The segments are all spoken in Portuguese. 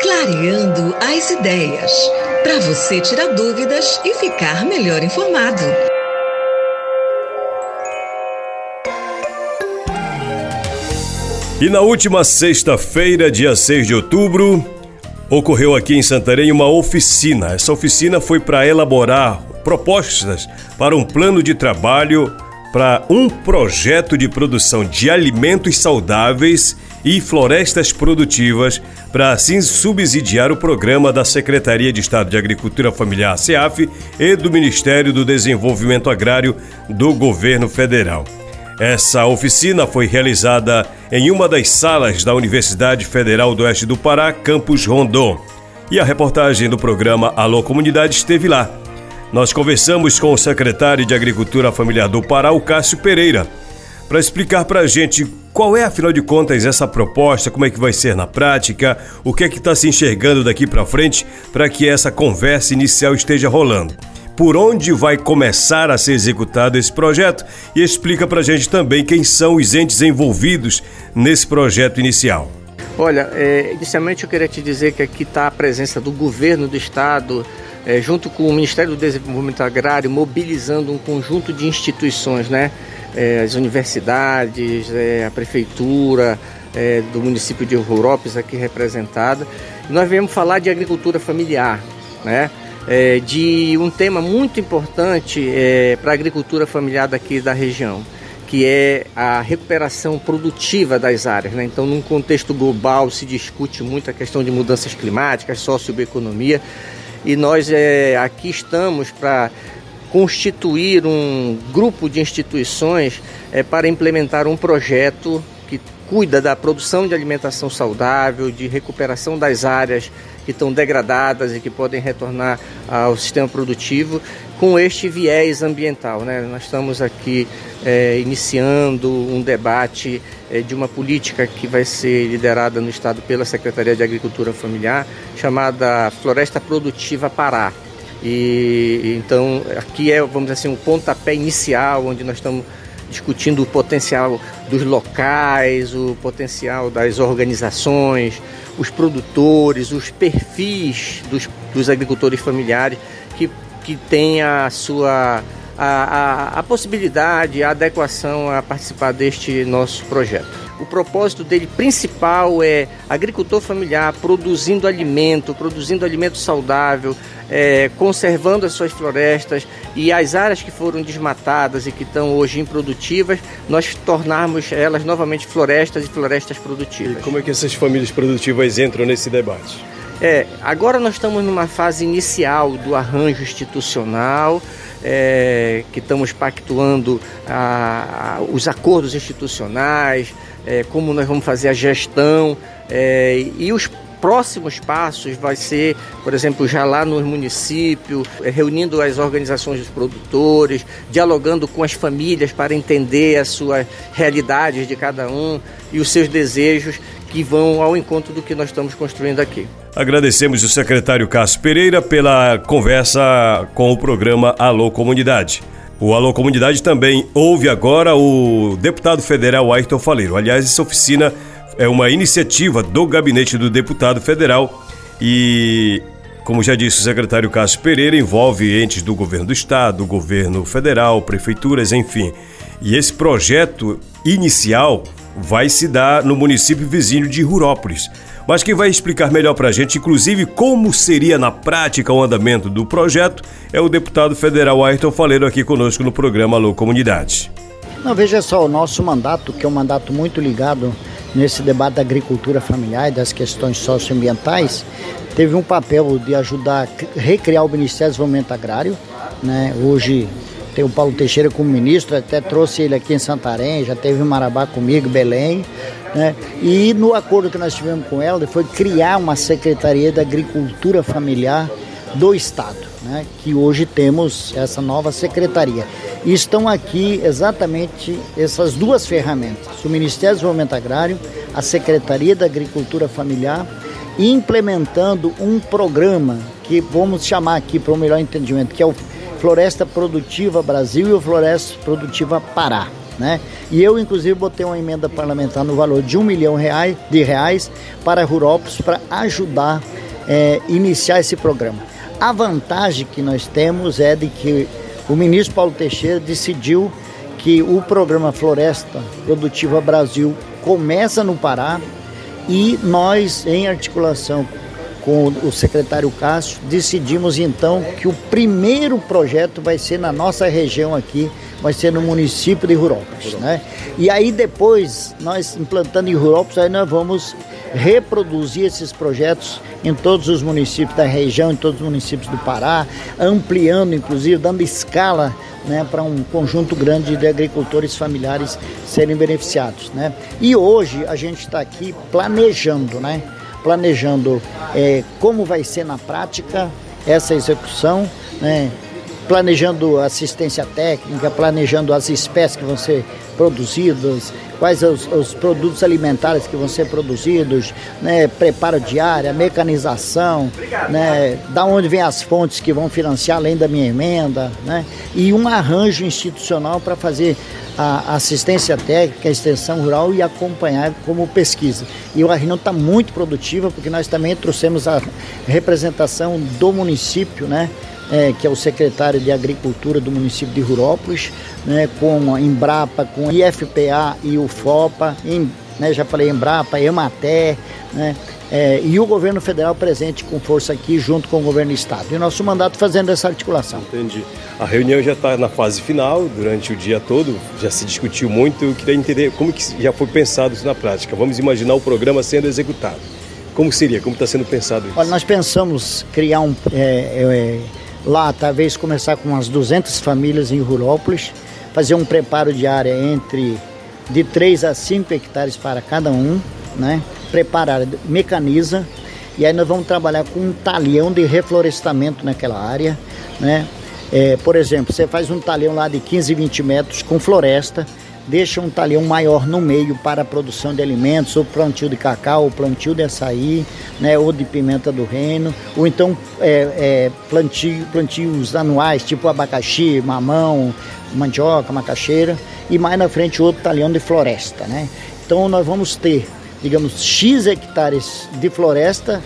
Clareando as ideias. Para você tirar dúvidas e ficar melhor informado. E na última sexta-feira, dia 6 de outubro, ocorreu aqui em Santarém uma oficina. Essa oficina foi para elaborar propostas para um plano de trabalho para um projeto de produção de alimentos saudáveis e florestas produtivas para assim subsidiar o programa da Secretaria de Estado de Agricultura Familiar, SEAF, e do Ministério do Desenvolvimento Agrário do Governo Federal. Essa oficina foi realizada em uma das salas da Universidade Federal do Oeste do Pará, campus Rondon. E a reportagem do programa Alô Comunidade esteve lá. Nós conversamos com o secretário de Agricultura Familiar do Pará, o Cássio Pereira, para explicar para a gente qual é, afinal de contas, essa proposta, como é que vai ser na prática, o que é que está se enxergando daqui para frente para que essa conversa inicial esteja rolando. Por onde vai começar a ser executado esse projeto e explica para a gente também quem são os entes envolvidos nesse projeto inicial. Olha, é, inicialmente eu queria te dizer que aqui está a presença do governo do estado, é, junto com o Ministério do Desenvolvimento Agrário, mobilizando um conjunto de instituições, né? É, as universidades, é, a prefeitura é, do município de Európolis aqui representada. nós viemos falar de agricultura familiar, né? É, de um tema muito importante é, para a agricultura familiar daqui da região, que é a recuperação produtiva das áreas. Né? Então, num contexto global, se discute muito a questão de mudanças climáticas, socioeconomia, e nós é, aqui estamos para constituir um grupo de instituições é, para implementar um projeto que cuida da produção de alimentação saudável, de recuperação das áreas que estão degradadas e que podem retornar ao sistema produtivo com este viés ambiental. Né? Nós estamos aqui é, iniciando um debate é, de uma política que vai ser liderada no Estado pela Secretaria de Agricultura Familiar, chamada Floresta Produtiva Pará. E então aqui é, vamos dizer assim, um pontapé inicial onde nós estamos discutindo o potencial dos locais, o potencial das organizações, os produtores, os perfis dos, dos agricultores familiares que, que têm a sua a, a, a possibilidade, a adequação a participar deste nosso projeto. O propósito dele principal é agricultor familiar produzindo alimento, produzindo alimento saudável, é, conservando as suas florestas e as áreas que foram desmatadas e que estão hoje improdutivas, nós tornarmos elas novamente florestas e florestas produtivas. E como é que essas famílias produtivas entram nesse debate? É, agora nós estamos numa fase inicial do arranjo institucional, é, que estamos pactuando a, a, os acordos institucionais, é, como nós vamos fazer a gestão é, e os próximos passos vai ser, por exemplo, já lá no município, é, reunindo as organizações dos produtores, dialogando com as famílias para entender as suas realidades de cada um e os seus desejos que vão ao encontro do que nós estamos construindo aqui. Agradecemos o secretário Cássio Pereira pela conversa com o programa Alô Comunidade. O Alô Comunidade também ouve agora o deputado federal Ayrton Faleiro. Aliás, essa oficina é uma iniciativa do gabinete do deputado federal e, como já disse o secretário Cássio Pereira, envolve entes do governo do estado, do governo federal, prefeituras, enfim. E esse projeto inicial vai se dar no município vizinho de Rurópolis. Mas quem vai explicar melhor para a gente, inclusive como seria na prática o andamento do projeto, é o deputado federal Ayrton Faleiro aqui conosco no programa Alô Comunidade. Não, veja só, o nosso mandato, que é um mandato muito ligado nesse debate da agricultura familiar e das questões socioambientais, teve um papel de ajudar a recriar o Ministério do Desenvolvimento Agrário. Né? Hoje tem o Paulo Teixeira como ministro, até trouxe ele aqui em Santarém, já teve em Marabá comigo, Belém. Né? E no acordo que nós tivemos com ela foi criar uma Secretaria da Agricultura Familiar do Estado, né? que hoje temos essa nova secretaria. E estão aqui exatamente essas duas ferramentas: o Ministério do Desenvolvimento Agrário, a Secretaria da Agricultura Familiar, implementando um programa que vamos chamar aqui para o melhor entendimento, que é o Floresta Produtiva Brasil e o Floresta Produtiva Pará. Né? E eu, inclusive, botei uma emenda parlamentar no valor de um milhão reais, de reais para Rurópolis para ajudar é, iniciar esse programa. A vantagem que nós temos é de que o ministro Paulo Teixeira decidiu que o programa Floresta Produtiva Brasil começa no Pará e nós, em articulação com o secretário Cássio, decidimos então que o primeiro projeto vai ser na nossa região aqui, vai ser no município de Rurópolis, né? E aí depois, nós implantando em Rurópolis, aí nós vamos reproduzir esses projetos em todos os municípios da região, em todos os municípios do Pará, ampliando, inclusive, dando escala né, para um conjunto grande de agricultores familiares serem beneficiados. Né? E hoje a gente está aqui planejando, né? Planejando é, como vai ser na prática essa execução, né? Planejando assistência técnica, planejando as espécies que vão ser produzidas, quais os, os produtos alimentares que vão ser produzidos, né, preparo diária, mecanização, né, da onde vem as fontes que vão financiar além da minha emenda, né, e um arranjo institucional para fazer a assistência técnica, a extensão rural e acompanhar como pesquisa. E o reunião está muito produtiva porque nós também trouxemos a representação do município, né? É, que é o secretário de Agricultura do município de Rurópolis, né, com a Embrapa, com a IFPA e o FOPA, em, né, já falei Embrapa, Ematé, né, é, e o governo federal presente com força aqui, junto com o governo do estado. E o nosso mandato fazendo essa articulação. Entendi. A reunião já está na fase final, durante o dia todo, já se discutiu muito. Eu queria entender como que já foi pensado isso na prática. Vamos imaginar o programa sendo executado. Como seria? Como está sendo pensado isso? Olha, nós pensamos criar um. É, é, lá, talvez começar com umas 200 famílias em Rurópolis, fazer um preparo de área entre de 3 a 5 hectares para cada um, né? preparar, mecaniza, e aí nós vamos trabalhar com um talhão de reflorestamento naquela área, né? É, por exemplo, você faz um talhão lá de 15, 20 metros com floresta, deixa um talhão maior no meio para a produção de alimentos, ou plantio de cacau, ou plantio de açaí, né, ou de pimenta do reino, ou então é, é, plantio, plantios anuais, tipo abacaxi, mamão, mandioca, macaxeira, e mais na frente outro talhão de floresta. Né? Então nós vamos ter digamos, X hectares de floresta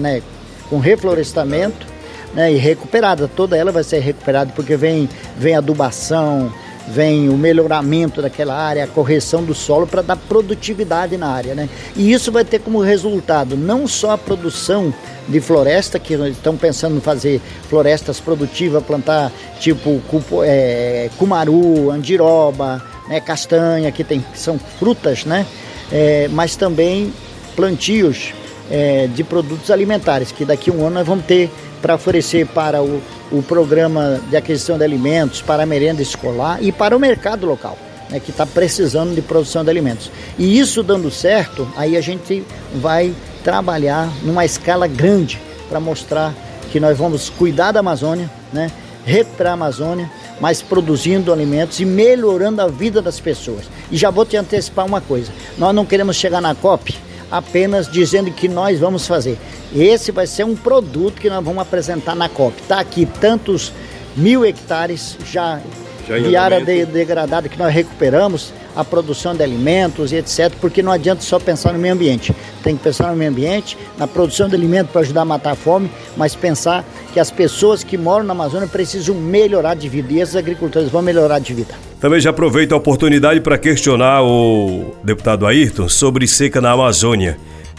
né, com reflorestamento né, e recuperada. Toda ela vai ser recuperada porque vem, vem adubação, vem o melhoramento daquela área, a correção do solo para dar produtividade na área. Né? E isso vai ter como resultado não só a produção de floresta, que estão pensando em fazer florestas produtivas, plantar tipo é, cumaru, andiroba, né, castanha, que tem, são frutas, né? é, mas também plantios é, de produtos alimentares, que daqui a um ano nós vamos ter para oferecer para o, o programa de aquisição de alimentos, para a merenda escolar e para o mercado local. Né, que está precisando de produção de alimentos. E isso dando certo, aí a gente vai trabalhar numa escala grande para mostrar que nós vamos cuidar da Amazônia, né, recuperar a Amazônia, mas produzindo alimentos e melhorando a vida das pessoas. E já vou te antecipar uma coisa: nós não queremos chegar na COP apenas dizendo que nós vamos fazer. Esse vai ser um produto que nós vamos apresentar na COP. Está aqui tantos mil hectares já, já de área de, degradada que nós recuperamos a produção de alimentos e etc. Porque não adianta só pensar no meio ambiente. Tem que pensar no meio ambiente, na produção de alimentos para ajudar a matar a fome, mas pensar que as pessoas que moram na Amazônia precisam melhorar de vida e esses agricultores vão melhorar de vida. Também já aproveito a oportunidade para questionar o deputado Ayrton sobre seca na Amazônia.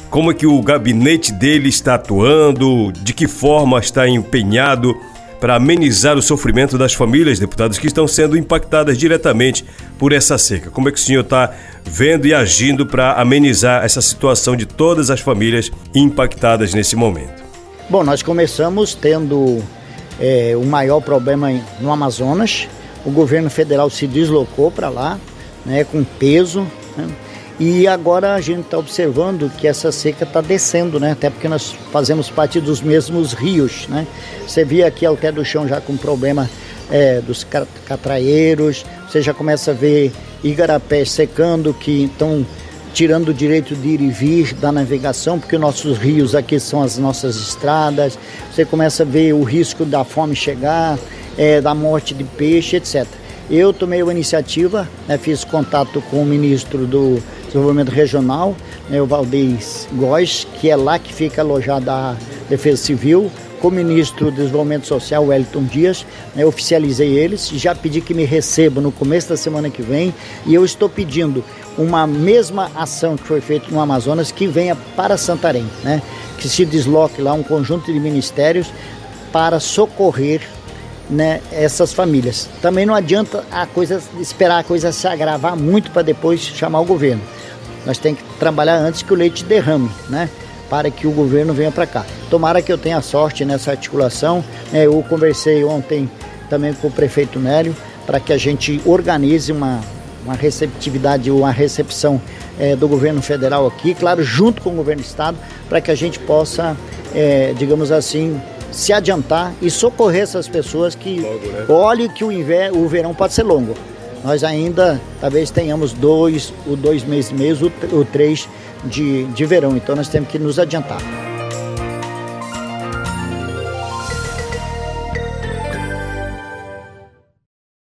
Como é que o gabinete dele está atuando? De que forma está empenhado para amenizar o sofrimento das famílias, deputados, que estão sendo impactadas diretamente por essa seca. Como é que o senhor está vendo e agindo para amenizar essa situação de todas as famílias impactadas nesse momento? Bom, nós começamos tendo é, o maior problema no Amazonas. O governo federal se deslocou para lá, né, com peso. Né? E agora a gente está observando que essa seca está descendo, né? Até porque nós fazemos parte dos mesmos rios, né? Você via aqui ao pé do chão já com problema é, dos catraeiros, você já começa a ver igarapés secando que estão tirando o direito de ir e vir da navegação, porque nossos rios aqui são as nossas estradas. Você começa a ver o risco da fome chegar, é, da morte de peixe, etc. Eu tomei a iniciativa, né, fiz contato com o ministro do Desenvolvimento Regional, né, o Valdez Góes, que é lá que fica alojada a Defesa Civil, com o ministro do Desenvolvimento Social, Wellington Dias, né, oficializei eles, já pedi que me recebam no começo da semana que vem e eu estou pedindo uma mesma ação que foi feita no Amazonas que venha para Santarém, né, que se desloque lá um conjunto de ministérios para socorrer né, essas famílias. Também não adianta a coisa esperar a coisa se agravar muito para depois chamar o governo. Nós temos que trabalhar antes que o leite derrame, né? Para que o governo venha para cá. Tomara que eu tenha sorte nessa articulação. Né? Eu conversei ontem também com o prefeito Nélio para que a gente organize uma, uma receptividade, uma recepção é, do governo federal aqui, claro, junto com o governo do estado, para que a gente possa, é, digamos assim, se adiantar e socorrer essas pessoas que Logo, né? olhem que o, inverno, o verão pode ser longo. Nós ainda talvez tenhamos dois, o dois meses e meio, o, o três de, de verão, então nós temos que nos adiantar.